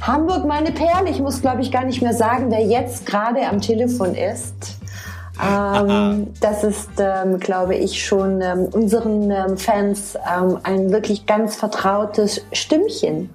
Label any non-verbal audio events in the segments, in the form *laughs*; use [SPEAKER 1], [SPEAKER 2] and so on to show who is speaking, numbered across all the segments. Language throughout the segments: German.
[SPEAKER 1] Hamburg, meine Perle. Ich muss, glaube ich, gar nicht mehr sagen, wer jetzt gerade am Telefon ist. Ähm, das ist, ähm, glaube ich, schon ähm, unseren ähm, Fans ähm, ein wirklich ganz vertrautes Stimmchen.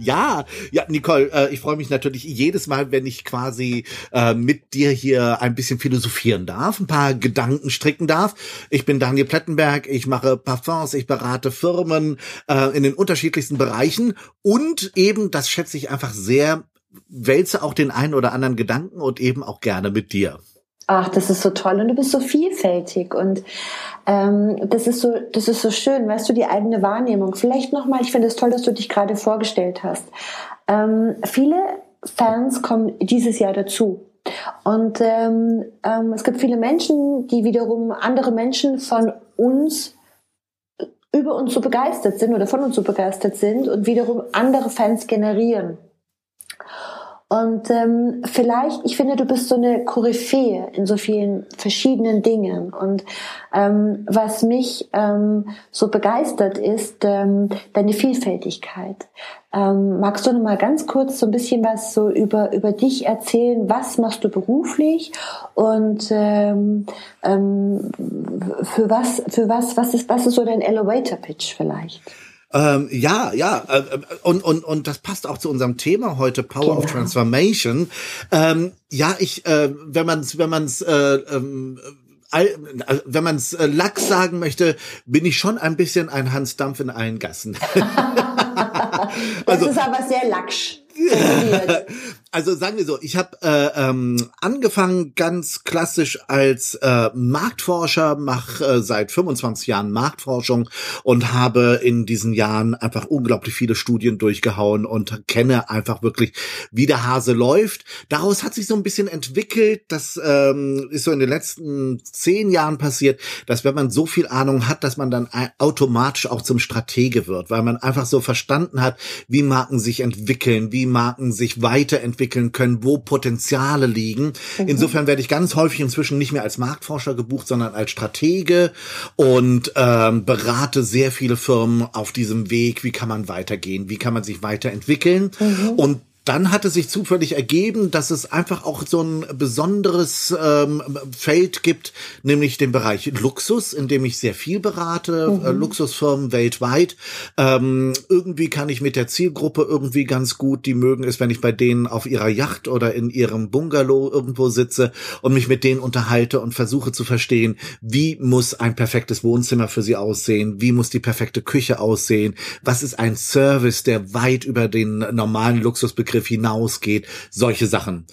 [SPEAKER 2] Ja, ja, Nicole, äh, ich freue mich natürlich jedes Mal, wenn ich quasi äh, mit dir hier ein bisschen philosophieren darf, ein paar Gedanken stricken darf. Ich bin Daniel Plettenberg, ich mache Parfums, ich berate Firmen äh, in den unterschiedlichsten Bereichen und eben, das schätze ich einfach sehr, wälze auch den einen oder anderen Gedanken und eben auch gerne mit dir.
[SPEAKER 1] Ach, das ist so toll und du bist so vielfältig und ähm, das ist so, das ist so schön, weißt du, die eigene Wahrnehmung. Vielleicht nochmal, ich finde es toll, dass du dich gerade vorgestellt hast. Ähm, viele Fans kommen dieses Jahr dazu. Und ähm, ähm, es gibt viele Menschen, die wiederum andere Menschen von uns über uns so begeistert sind oder von uns so begeistert sind und wiederum andere Fans generieren. Und ähm, vielleicht, ich finde, du bist so eine Koryphäe in so vielen verschiedenen Dingen. Und ähm, was mich ähm, so begeistert, ist ähm, deine Vielfältigkeit. Ähm, magst du noch mal ganz kurz so ein bisschen was so über über dich erzählen? Was machst du beruflich und ähm, ähm, für was für was was ist was ist so dein Elevator Pitch vielleicht?
[SPEAKER 2] Ähm, ja, ja, äh, äh, und, und, und das passt auch zu unserem Thema heute, Power genau. of Transformation. Ähm, ja, ich, äh, wenn man es, wenn man es, äh, ähm, äh, wenn man es äh, Lachs sagen möchte, bin ich schon ein bisschen ein Hans Dampf in allen Gassen. *laughs*
[SPEAKER 1] das also, ist aber sehr lacksch. *laughs*
[SPEAKER 2] also sagen wir so, ich habe äh, ähm, angefangen ganz klassisch als äh, Marktforscher, mache äh, seit 25 Jahren Marktforschung und habe in diesen Jahren einfach unglaublich viele Studien durchgehauen und kenne einfach wirklich, wie der Hase läuft. Daraus hat sich so ein bisschen entwickelt, das ähm, ist so in den letzten zehn Jahren passiert, dass wenn man so viel Ahnung hat, dass man dann automatisch auch zum Stratege wird, weil man einfach so verstanden hat, wie Marken sich entwickeln, wie Marken sich weiterentwickeln können, wo Potenziale liegen. Mhm. Insofern werde ich ganz häufig inzwischen nicht mehr als Marktforscher gebucht, sondern als Stratege und ähm, berate sehr viele Firmen auf diesem Weg. Wie kann man weitergehen? Wie kann man sich weiterentwickeln? Mhm. Und dann hat es sich zufällig ergeben, dass es einfach auch so ein besonderes ähm, Feld gibt, nämlich den Bereich Luxus, in dem ich sehr viel berate, mhm. äh, Luxusfirmen weltweit. Ähm, irgendwie kann ich mit der Zielgruppe irgendwie ganz gut, die mögen es, wenn ich bei denen auf ihrer Yacht oder in ihrem Bungalow irgendwo sitze und mich mit denen unterhalte und versuche zu verstehen, wie muss ein perfektes Wohnzimmer für sie aussehen, wie muss die perfekte Küche aussehen, was ist ein Service, der weit über den normalen Luxusbegriff Begriff hinausgeht, solche Sachen.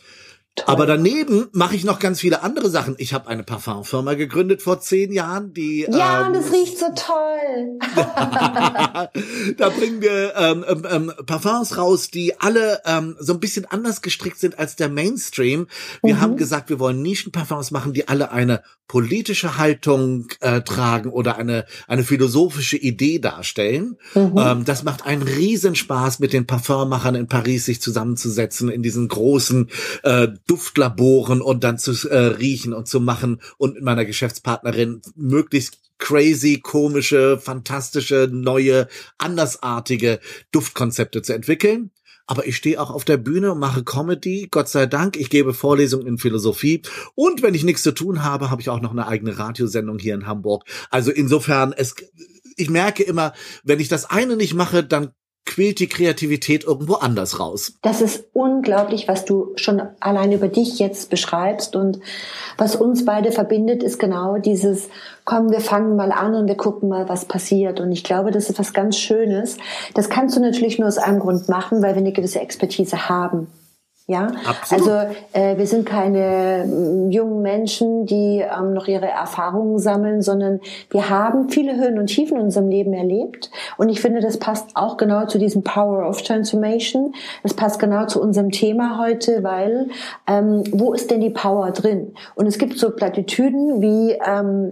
[SPEAKER 2] Toll. Aber daneben mache ich noch ganz viele andere Sachen. Ich habe eine Parfumfirma gegründet vor zehn Jahren, die
[SPEAKER 1] ja, ähm, das riecht so toll. *laughs*
[SPEAKER 2] da bringen wir ähm, ähm, ähm, Parfums raus, die alle ähm, so ein bisschen anders gestrickt sind als der Mainstream. Wir mhm. haben gesagt, wir wollen Nischenparfums machen, die alle eine politische Haltung äh, tragen oder eine eine philosophische Idee darstellen. Mhm. Ähm, das macht einen Riesenspaß, mit den Parfummachern in Paris sich zusammenzusetzen in diesen großen äh, Duftlaboren und dann zu äh, riechen und zu machen und mit meiner Geschäftspartnerin möglichst crazy, komische, fantastische, neue, andersartige Duftkonzepte zu entwickeln. Aber ich stehe auch auf der Bühne und mache Comedy, Gott sei Dank. Ich gebe Vorlesungen in Philosophie. Und wenn ich nichts zu tun habe, habe ich auch noch eine eigene Radiosendung hier in Hamburg. Also insofern, es, ich merke immer, wenn ich das eine nicht mache, dann quillt die Kreativität irgendwo anders raus.
[SPEAKER 1] Das ist unglaublich, was du schon allein über dich jetzt beschreibst. Und was uns beide verbindet, ist genau dieses, komm, wir fangen mal an und wir gucken mal, was passiert. Und ich glaube, das ist was ganz Schönes. Das kannst du natürlich nur aus einem Grund machen, weil wir eine gewisse Expertise haben. Ja, Absolut. also äh, wir sind keine äh, jungen Menschen, die ähm, noch ihre Erfahrungen sammeln, sondern wir haben viele Höhen und Tiefen in unserem Leben erlebt. Und ich finde, das passt auch genau zu diesem Power of Transformation. Das passt genau zu unserem Thema heute, weil ähm, wo ist denn die Power drin? Und es gibt so Plattitüden wie ähm,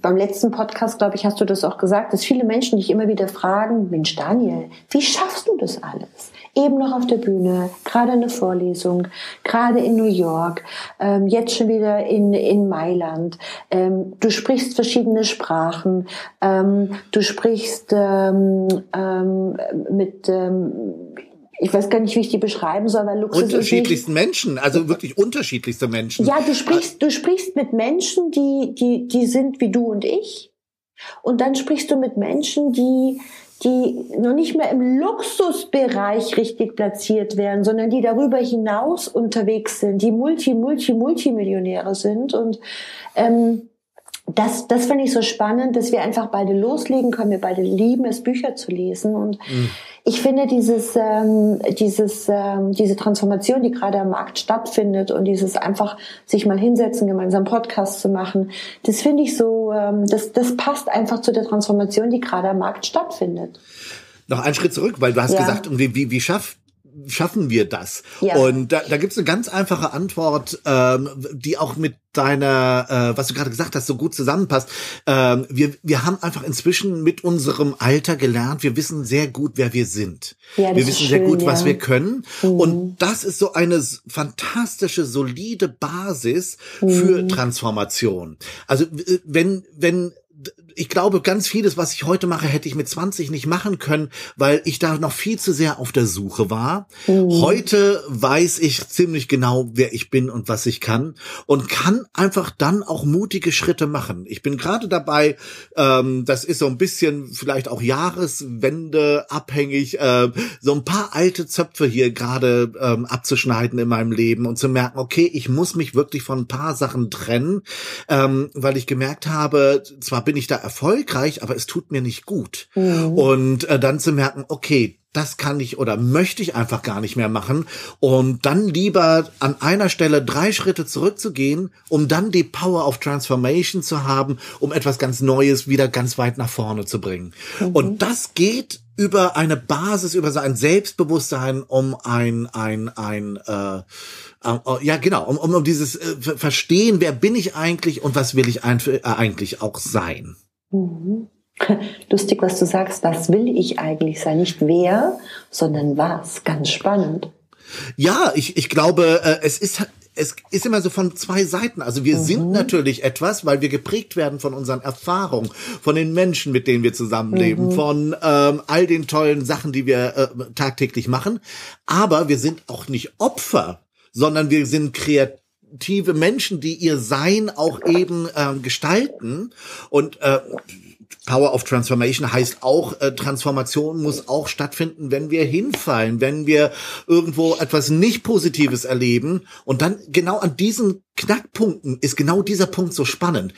[SPEAKER 1] beim letzten Podcast, glaube ich, hast du das auch gesagt, dass viele Menschen dich immer wieder fragen, Mensch Daniel, wie schaffst du das alles? Eben noch auf der Bühne, gerade eine Vorlesung, gerade in New York, ähm, jetzt schon wieder in, in Mailand. Ähm, du sprichst verschiedene Sprachen, ähm, du sprichst ähm, ähm, mit ähm, ich weiß gar nicht, wie ich die beschreiben soll, weil Luxus
[SPEAKER 2] unterschiedlichsten Menschen, also wirklich unterschiedlichste Menschen.
[SPEAKER 1] Ja, du sprichst, du sprichst mit Menschen, die, die, die sind wie du und ich. Und dann sprichst du mit Menschen, die die noch nicht mehr im Luxusbereich richtig platziert werden, sondern die darüber hinaus unterwegs sind, die Multi, Multi, Multimillionäre sind. Und ähm, das, das finde ich so spannend, dass wir einfach beide loslegen können. Wir beide lieben es, Bücher zu lesen. Und mhm. Ich finde dieses, ähm, dieses, ähm, diese Transformation, die gerade am Markt stattfindet und dieses einfach sich mal hinsetzen, gemeinsam Podcast zu machen, das finde ich so, ähm, das, das passt einfach zu der Transformation, die gerade am Markt stattfindet.
[SPEAKER 2] Noch einen Schritt zurück, weil du hast ja. gesagt, wie, wie, wie schafft schaffen wir das? Ja. Und da, da gibt es eine ganz einfache Antwort, ähm, die auch mit deiner, äh, was du gerade gesagt hast, so gut zusammenpasst. Ähm, wir, wir haben einfach inzwischen mit unserem Alter gelernt, wir wissen sehr gut, wer wir sind. Ja, wir wissen schön, sehr gut, ja. was wir können. Mhm. Und das ist so eine fantastische, solide Basis mhm. für Transformation. Also wenn, wenn ich glaube, ganz vieles, was ich heute mache, hätte ich mit 20 nicht machen können, weil ich da noch viel zu sehr auf der Suche war. Mhm. Heute weiß ich ziemlich genau, wer ich bin und was ich kann und kann einfach dann auch mutige Schritte machen. Ich bin gerade dabei, ähm, das ist so ein bisschen vielleicht auch Jahreswende abhängig, äh, so ein paar alte Zöpfe hier gerade ähm, abzuschneiden in meinem Leben und zu merken, okay, ich muss mich wirklich von ein paar Sachen trennen, ähm, weil ich gemerkt habe, zwar bin ich da erfolgreich, aber es tut mir nicht gut. Mhm. Und äh, dann zu merken, okay, das kann ich oder möchte ich einfach gar nicht mehr machen und dann lieber an einer Stelle drei Schritte zurückzugehen, um dann die Power of Transformation zu haben, um etwas ganz Neues wieder ganz weit nach vorne zu bringen. Mhm. Und das geht über eine Basis, über so ein Selbstbewusstsein, um ein ein ein äh, äh, ja genau, um, um, um dieses äh, Verstehen, wer bin ich eigentlich und was will ich äh, eigentlich auch sein.
[SPEAKER 1] Mhm. *laughs* Lustig, was du sagst, was will ich eigentlich sein? Nicht wer, sondern was. Ganz spannend.
[SPEAKER 2] Ja, ich, ich glaube, äh, es ist es ist immer so von zwei Seiten. Also wir mhm. sind natürlich etwas, weil wir geprägt werden von unseren Erfahrungen, von den Menschen, mit denen wir zusammenleben, mhm. von ähm, all den tollen Sachen, die wir äh, tagtäglich machen. Aber wir sind auch nicht Opfer, sondern wir sind kreativ aktive Menschen, die ihr Sein auch eben äh, gestalten. Und äh, Power of Transformation heißt auch, äh, Transformation muss auch stattfinden, wenn wir hinfallen, wenn wir irgendwo etwas nicht Positives erleben. Und dann genau an diesen Knackpunkten ist genau dieser Punkt so spannend.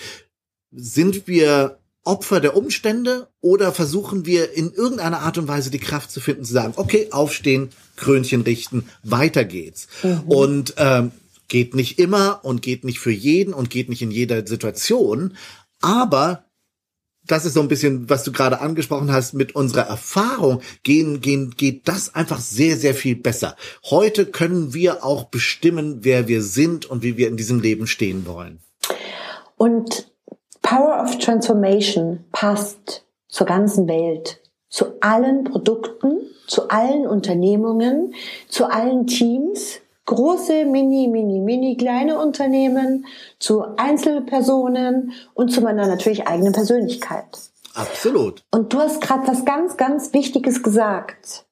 [SPEAKER 2] Sind wir Opfer der Umstände oder versuchen wir in irgendeiner Art und Weise die Kraft zu finden, zu sagen, okay, aufstehen, Krönchen richten, weiter geht's. Mhm. Und ähm, Geht nicht immer und geht nicht für jeden und geht nicht in jeder Situation. Aber das ist so ein bisschen, was du gerade angesprochen hast, mit unserer Erfahrung gehen, gehen, geht das einfach sehr, sehr viel besser. Heute können wir auch bestimmen, wer wir sind und wie wir in diesem Leben stehen wollen.
[SPEAKER 1] Und Power of Transformation passt zur ganzen Welt, zu allen Produkten, zu allen Unternehmungen, zu allen Teams, große, mini, mini, mini kleine Unternehmen, zu Einzelpersonen und zu meiner natürlich eigenen Persönlichkeit.
[SPEAKER 2] Absolut.
[SPEAKER 1] Und du hast gerade was ganz, ganz Wichtiges gesagt.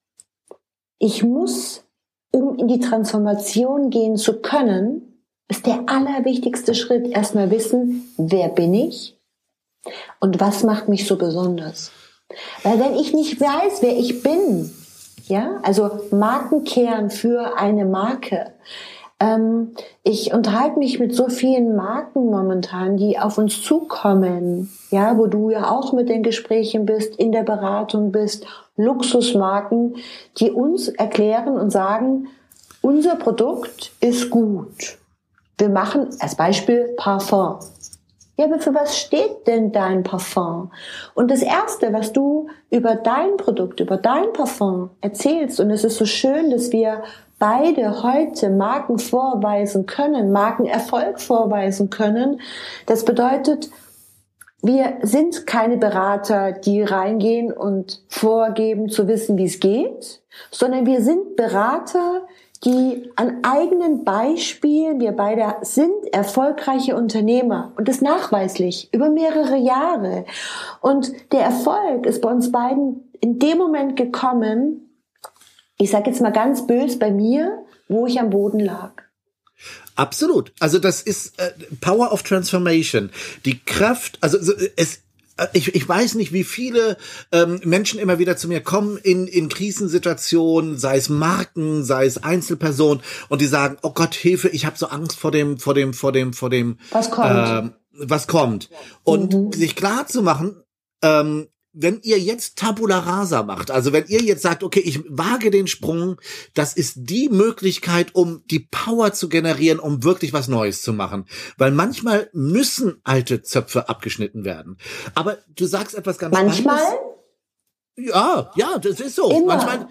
[SPEAKER 1] Ich muss, um in die Transformation gehen zu können, ist der allerwichtigste Schritt erstmal wissen, wer bin ich und was macht mich so besonders. Weil wenn ich nicht weiß, wer ich bin, ja, also Markenkern für eine Marke. Ähm, ich unterhalte mich mit so vielen Marken momentan, die auf uns zukommen, ja, wo du ja auch mit den Gesprächen bist, in der Beratung bist, Luxusmarken, die uns erklären und sagen, unser Produkt ist gut. Wir machen als Beispiel Parfum. Ja, aber für was steht denn dein Parfum? Und das Erste, was du über dein Produkt, über dein Parfum erzählst, und es ist so schön, dass wir beide heute Marken vorweisen können, Markenerfolg vorweisen können. Das bedeutet, wir sind keine Berater, die reingehen und vorgeben zu wissen, wie es geht, sondern wir sind Berater, die an eigenen Beispielen, wir beide sind erfolgreiche Unternehmer und das nachweislich über mehrere Jahre. Und der Erfolg ist bei uns beiden in dem Moment gekommen, ich sage jetzt mal ganz bös bei mir, wo ich am Boden lag.
[SPEAKER 2] Absolut. Also das ist äh, Power of Transformation. Die Kraft, also es ich, ich weiß nicht, wie viele ähm, Menschen immer wieder zu mir kommen in, in Krisensituationen, sei es Marken, sei es Einzelpersonen, und die sagen, oh Gott, Hilfe, ich habe so Angst vor dem, vor dem, vor dem, vor dem,
[SPEAKER 1] was kommt.
[SPEAKER 2] Äh, was kommt. Und mhm. sich klar zu machen, ähm, wenn ihr jetzt Tabula Rasa macht, also wenn ihr jetzt sagt, okay, ich wage den Sprung, das ist die Möglichkeit, um die Power zu generieren, um wirklich was Neues zu machen. Weil manchmal müssen alte Zöpfe abgeschnitten werden. Aber du sagst etwas ganz
[SPEAKER 1] Manchmal?
[SPEAKER 2] Anderes. Ja, ja, das ist so.
[SPEAKER 1] Immer.
[SPEAKER 2] Manchmal,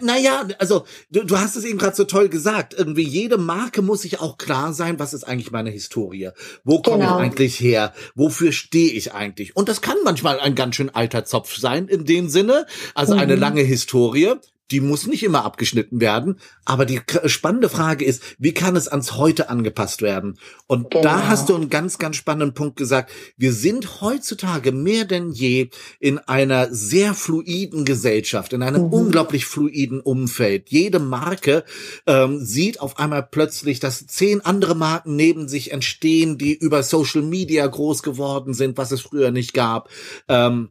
[SPEAKER 2] naja, na also du, du hast es eben gerade so toll gesagt. Irgendwie jede Marke muss sich auch klar sein, was ist eigentlich meine Historie? Wo komme genau. ich eigentlich her? Wofür stehe ich eigentlich? Und das kann manchmal ein ganz schön alter Zopf sein in dem Sinne, also mhm. eine lange Historie die muss nicht immer abgeschnitten werden. Aber die spannende Frage ist, wie kann es ans Heute angepasst werden? Und genau. da hast du einen ganz, ganz spannenden Punkt gesagt. Wir sind heutzutage mehr denn je in einer sehr fluiden Gesellschaft, in einem mhm. unglaublich fluiden Umfeld. Jede Marke ähm, sieht auf einmal plötzlich, dass zehn andere Marken neben sich entstehen, die über Social Media groß geworden sind, was es früher nicht gab. Ähm,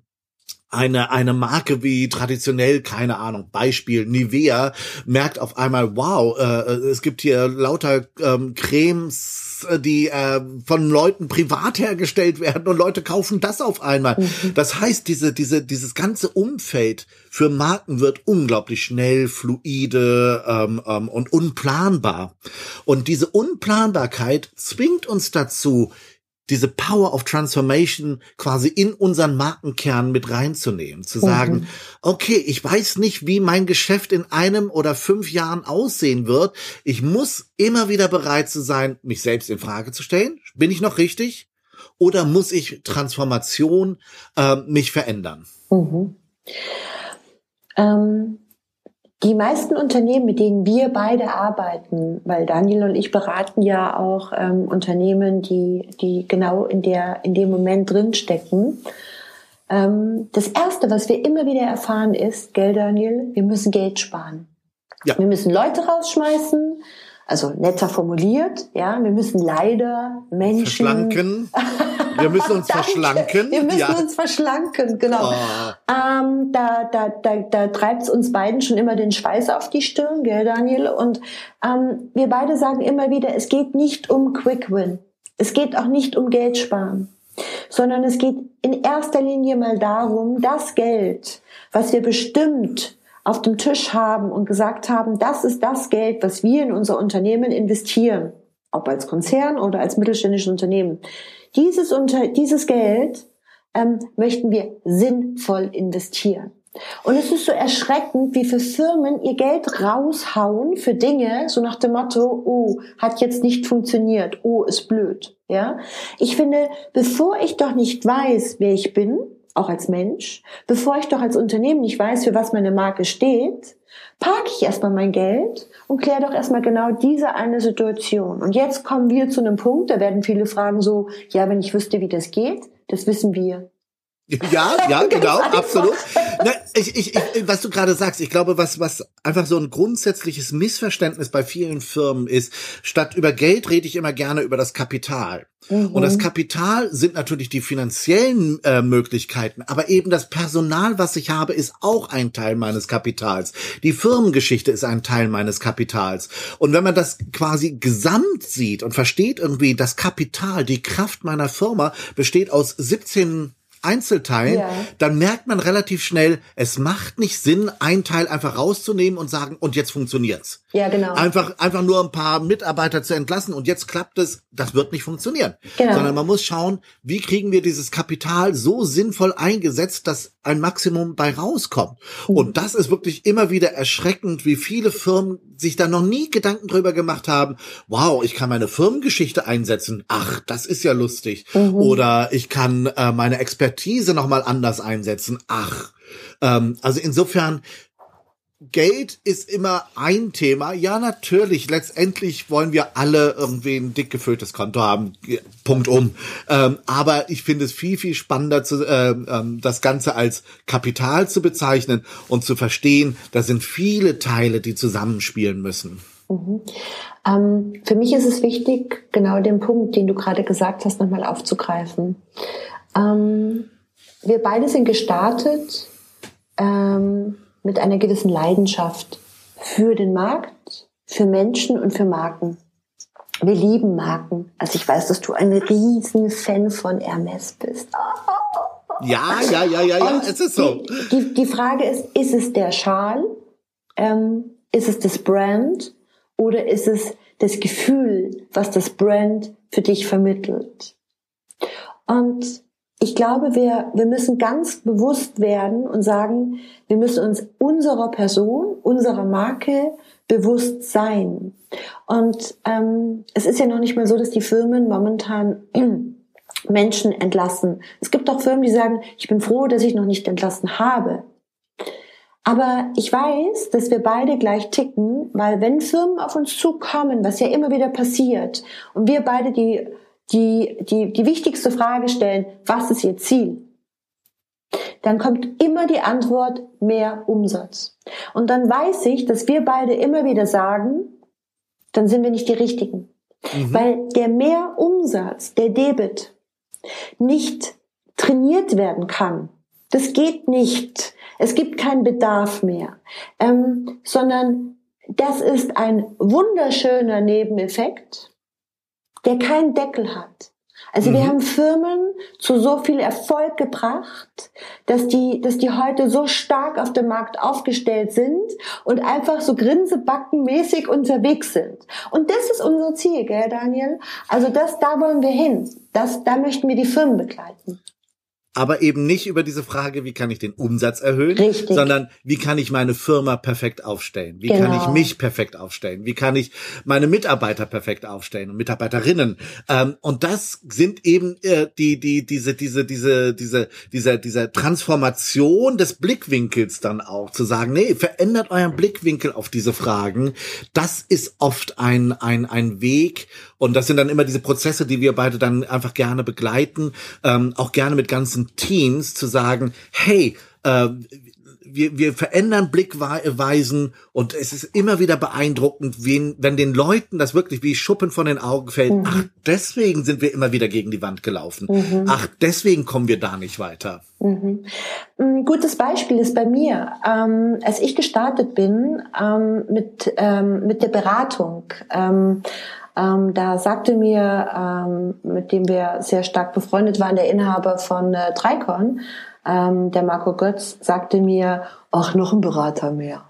[SPEAKER 2] eine, eine Marke wie traditionell, keine Ahnung, Beispiel Nivea, merkt auf einmal, wow, äh, es gibt hier lauter ähm, Cremes, die äh, von Leuten privat hergestellt werden und Leute kaufen das auf einmal. Mhm. Das heißt, diese, diese, dieses ganze Umfeld für Marken wird unglaublich schnell, fluide ähm, ähm, und unplanbar. Und diese Unplanbarkeit zwingt uns dazu, diese Power of Transformation quasi in unseren Markenkern mit reinzunehmen, zu sagen, mhm. okay, ich weiß nicht, wie mein Geschäft in einem oder fünf Jahren aussehen wird. Ich muss immer wieder bereit zu sein, mich selbst in Frage zu stellen. Bin ich noch richtig? Oder muss ich Transformation äh, mich verändern?
[SPEAKER 1] Mhm. Ähm die meisten Unternehmen, mit denen wir beide arbeiten, weil Daniel und ich beraten ja auch ähm, Unternehmen, die, die genau in, der, in dem Moment drinstecken. Ähm, das Erste, was wir immer wieder erfahren, ist, gell Daniel, wir müssen Geld sparen. Ja. Wir müssen Leute rausschmeißen, also netter formuliert, ja, wir müssen leider Menschen.
[SPEAKER 2] Verschlanken. Wir müssen uns *laughs* verschlanken.
[SPEAKER 1] Wir müssen ja. uns verschlanken, genau. Oh. Ähm, da da, da, da treibt es uns beiden schon immer den Schweiß auf die Stirn, gell, Daniel? Und ähm, wir beide sagen immer wieder, es geht nicht um Quick Win. Es geht auch nicht um Geld sparen, sondern es geht in erster Linie mal darum, das Geld, was wir bestimmt auf dem Tisch haben und gesagt haben, das ist das Geld, was wir in unser Unternehmen investieren, ob als Konzern oder als mittelständisches Unternehmen. Dieses, unter, dieses Geld ähm, möchten wir sinnvoll investieren. Und es ist so erschreckend, wie viele Firmen ihr Geld raushauen für Dinge, so nach dem Motto, oh, hat jetzt nicht funktioniert, oh, ist blöd. Ja, ich finde, bevor ich doch nicht weiß, wer ich bin, auch als Mensch, bevor ich doch als Unternehmen nicht weiß, für was meine Marke steht, parke ich erstmal mein Geld und kläre doch erstmal genau diese eine Situation. Und jetzt kommen wir zu einem Punkt, da werden viele fragen so, ja, wenn ich wüsste, wie das geht, das wissen wir.
[SPEAKER 2] Ja, ja, *laughs* genau, absolut. Na, ich, ich, ich, was du gerade sagst, ich glaube, was, was einfach so ein grundsätzliches Missverständnis bei vielen Firmen ist, statt über Geld rede ich immer gerne über das Kapital. Mhm. Und das Kapital sind natürlich die finanziellen äh, Möglichkeiten, aber eben das Personal, was ich habe, ist auch ein Teil meines Kapitals. Die Firmengeschichte ist ein Teil meines Kapitals. Und wenn man das quasi gesamt sieht und versteht irgendwie, das Kapital, die Kraft meiner Firma besteht aus 17 Einzelteilen, ja. dann merkt man relativ schnell, es macht nicht Sinn, ein Teil einfach rauszunehmen und sagen, und jetzt funktioniert's.
[SPEAKER 1] Ja, genau.
[SPEAKER 2] Einfach, einfach nur ein paar Mitarbeiter zu entlassen und jetzt klappt es, das wird nicht funktionieren. Genau. Sondern man muss schauen, wie kriegen wir dieses Kapital so sinnvoll eingesetzt, dass ein Maximum bei rauskommt. Mhm. Und das ist wirklich immer wieder erschreckend, wie viele Firmen sich da noch nie Gedanken drüber gemacht haben, wow, ich kann meine Firmengeschichte einsetzen. Ach, das ist ja lustig. Mhm. Oder ich kann äh, meine Expertise nochmal anders einsetzen. Ach. Ähm, also insofern, Geld ist immer ein Thema. Ja, natürlich. Letztendlich wollen wir alle irgendwie ein dick gefülltes Konto haben. Punkt um. Ähm, aber ich finde es viel, viel spannender, zu, äh, das Ganze als Kapital zu bezeichnen und zu verstehen, da sind viele Teile, die zusammenspielen müssen.
[SPEAKER 1] Mhm. Ähm, für mich ist es wichtig, genau den Punkt, den du gerade gesagt hast, nochmal aufzugreifen. Ähm, wir beide sind gestartet ähm, mit einer gewissen Leidenschaft für den Markt, für Menschen und für Marken. Wir lieben Marken. Also ich weiß, dass du ein riesen Fan von Hermes bist.
[SPEAKER 2] Ja, ja, ja, ja, ja, es ist so.
[SPEAKER 1] Die, die, die Frage ist, ist es der Schal? Ähm, ist es das Brand? Oder ist es das Gefühl, was das Brand für dich vermittelt? Und ich glaube, wir, wir müssen ganz bewusst werden und sagen, wir müssen uns unserer Person, unserer Marke bewusst sein. Und ähm, es ist ja noch nicht mal so, dass die Firmen momentan *clears throat* Menschen entlassen. Es gibt auch Firmen, die sagen, ich bin froh, dass ich noch nicht entlassen habe. Aber ich weiß, dass wir beide gleich ticken, weil wenn Firmen auf uns zukommen, was ja immer wieder passiert, und wir beide die die, die, die wichtigste Frage stellen, was ist Ihr Ziel? Dann kommt immer die Antwort mehr Umsatz. Und dann weiß ich, dass wir beide immer wieder sagen, dann sind wir nicht die Richtigen. Mhm. Weil der mehr Umsatz, der Debit, nicht trainiert werden kann. Das geht nicht. Es gibt keinen Bedarf mehr, ähm, sondern das ist ein wunderschöner Nebeneffekt, der keinen Deckel hat. Also mhm. wir haben Firmen zu so viel Erfolg gebracht, dass die, dass die heute so stark auf dem Markt aufgestellt sind und einfach so grinsebackenmäßig unterwegs sind. Und das ist unser Ziel, gell, Daniel? Also das, da wollen wir hin. Das, da möchten wir die Firmen begleiten
[SPEAKER 2] aber eben nicht über diese Frage, wie kann ich den Umsatz erhöhen, Richtig. sondern wie kann ich meine Firma perfekt aufstellen? Wie genau. kann ich genau. mich perfekt aufstellen? Wie kann ich meine Mitarbeiter perfekt aufstellen und Mitarbeiterinnen? Ähm, und das sind eben äh, die die diese diese diese diese diese diese Transformation des Blickwinkels dann auch zu sagen, nee, verändert euren Blickwinkel auf diese Fragen. Das ist oft ein ein ein Weg und das sind dann immer diese Prozesse, die wir beide dann einfach gerne begleiten, ähm, auch gerne mit ganzen Teams zu sagen, hey, äh, wir, wir verändern Blickweisen und es ist immer wieder beeindruckend, wen, wenn den Leuten das wirklich wie Schuppen von den Augen fällt. Mhm. Ach, deswegen sind wir immer wieder gegen die Wand gelaufen. Mhm. Ach, deswegen kommen wir da nicht weiter.
[SPEAKER 1] Mhm. Ein gutes Beispiel ist bei mir, ähm, als ich gestartet bin ähm, mit, ähm, mit der Beratung. Ähm, da sagte mir, ähm, mit dem wir sehr stark befreundet waren, der Inhaber von äh, Dreikon, ähm, der Marco Götz, sagte mir, ach, noch ein Berater mehr.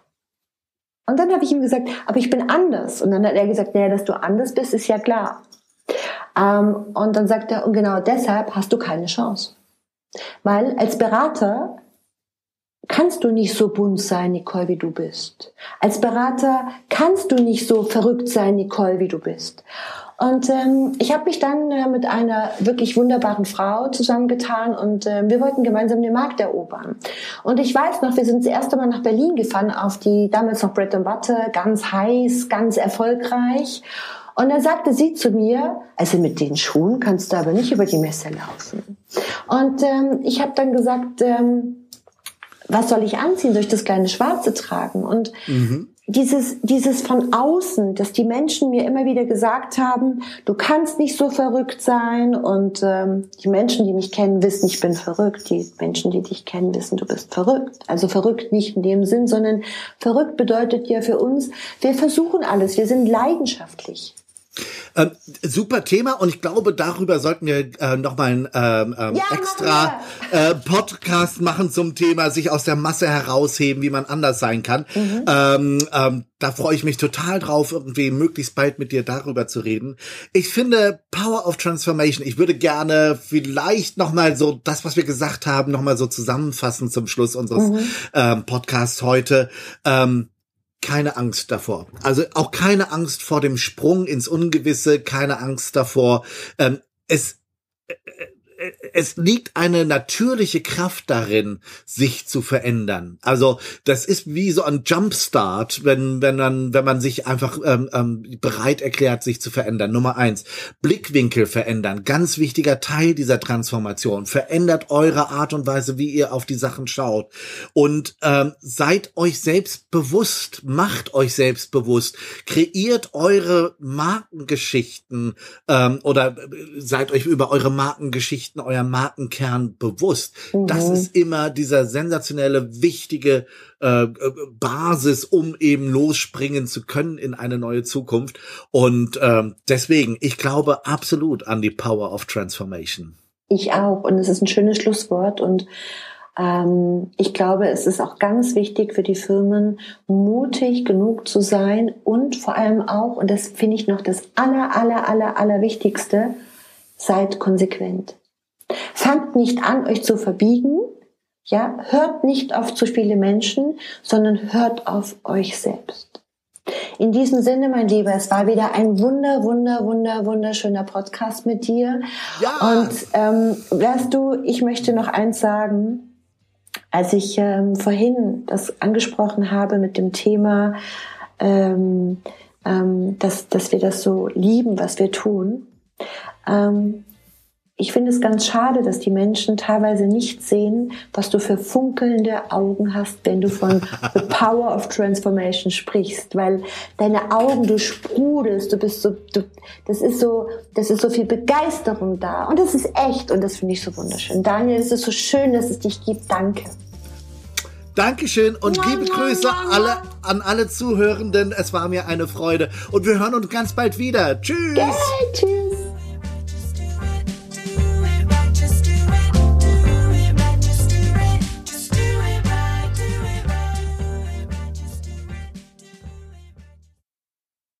[SPEAKER 1] Und dann habe ich ihm gesagt, aber ich bin anders. Und dann hat er gesagt, naja, dass du anders bist, ist ja klar. Ähm, und dann sagt er, und genau deshalb hast du keine Chance. Weil als Berater kannst du nicht so bunt sein, Nicole, wie du bist. Als Berater kannst du nicht so verrückt sein, Nicole, wie du bist. Und ähm, ich habe mich dann äh, mit einer wirklich wunderbaren Frau zusammengetan und äh, wir wollten gemeinsam den Markt erobern. Und ich weiß noch, wir sind das erste Mal nach Berlin gefahren auf die damals noch Bread and Butter, ganz heiß, ganz erfolgreich. Und dann sagte sie zu mir, also mit den Schuhen kannst du aber nicht über die Messe laufen. Und ähm, ich habe dann gesagt, ähm, was soll ich anziehen? Soll ich das kleine Schwarze tragen? Und mhm. dieses, dieses von außen, dass die Menschen mir immer wieder gesagt haben, du kannst nicht so verrückt sein. Und ähm, die Menschen, die mich kennen, wissen, ich bin verrückt. Die Menschen, die dich kennen, wissen, du bist verrückt. Also verrückt nicht in dem Sinn, sondern verrückt bedeutet ja für uns, wir versuchen alles, wir sind leidenschaftlich.
[SPEAKER 2] Ähm, super Thema und ich glaube, darüber sollten wir äh, nochmal einen ähm, ähm, ja, extra äh, Podcast machen zum Thema sich aus der Masse herausheben, wie man anders sein kann. Mhm. Ähm, ähm, da freue ich mich total drauf, irgendwie möglichst bald mit dir darüber zu reden. Ich finde Power of Transformation, ich würde gerne vielleicht nochmal so das, was wir gesagt haben, nochmal so zusammenfassen zum Schluss unseres mhm. ähm, Podcasts heute. Ähm, keine Angst davor. Also auch keine Angst vor dem Sprung ins Ungewisse, keine Angst davor. Ähm, es äh, äh es liegt eine natürliche Kraft darin, sich zu verändern. Also das ist wie so ein Jumpstart, wenn wenn man wenn man sich einfach ähm, ähm, bereit erklärt, sich zu verändern. Nummer eins: Blickwinkel verändern, ganz wichtiger Teil dieser Transformation. Verändert eure Art und Weise, wie ihr auf die Sachen schaut und ähm, seid euch selbst bewusst, macht euch selbst bewusst, kreiert eure Markengeschichten ähm, oder äh, seid euch über eure Markengeschichten Geschichten, euer Markenkern bewusst. Mhm. Das ist immer dieser sensationelle, wichtige äh, Basis, um eben losspringen zu können in eine neue Zukunft. Und ähm, deswegen, ich glaube absolut an die Power of Transformation.
[SPEAKER 1] Ich auch. Und es ist ein schönes Schlusswort. Und ähm, ich glaube, es ist auch ganz wichtig für die Firmen, mutig genug zu sein und vor allem auch, und das finde ich noch das aller, aller, aller, aller Wichtigste, seid konsequent. Fangt nicht an, euch zu verbiegen. Ja, hört nicht auf zu viele Menschen, sondern hört auf euch selbst. In diesem Sinne, mein Lieber, es war wieder ein wunder, wunder, wunder, wunderschöner Podcast mit dir. Ja. Und ähm, weißt du, ich möchte noch eins sagen. Als ich ähm, vorhin das angesprochen habe mit dem Thema, ähm, ähm, dass, dass wir das so lieben, was wir tun, ähm, ich finde es ganz schade, dass die Menschen teilweise nicht sehen, was du für funkelnde Augen hast, wenn du von *laughs* The Power of Transformation sprichst, weil deine Augen, du sprudelst, du bist so, du, das ist so, das ist so viel Begeisterung da und das ist echt und das finde ich so wunderschön. Daniel, es ist so schön, dass es dich gibt. Danke.
[SPEAKER 2] Dankeschön und liebe Grüße alle, an alle Zuhörenden. Es war mir eine Freude und wir hören uns ganz bald wieder. Tschüss. Okay, tschüss.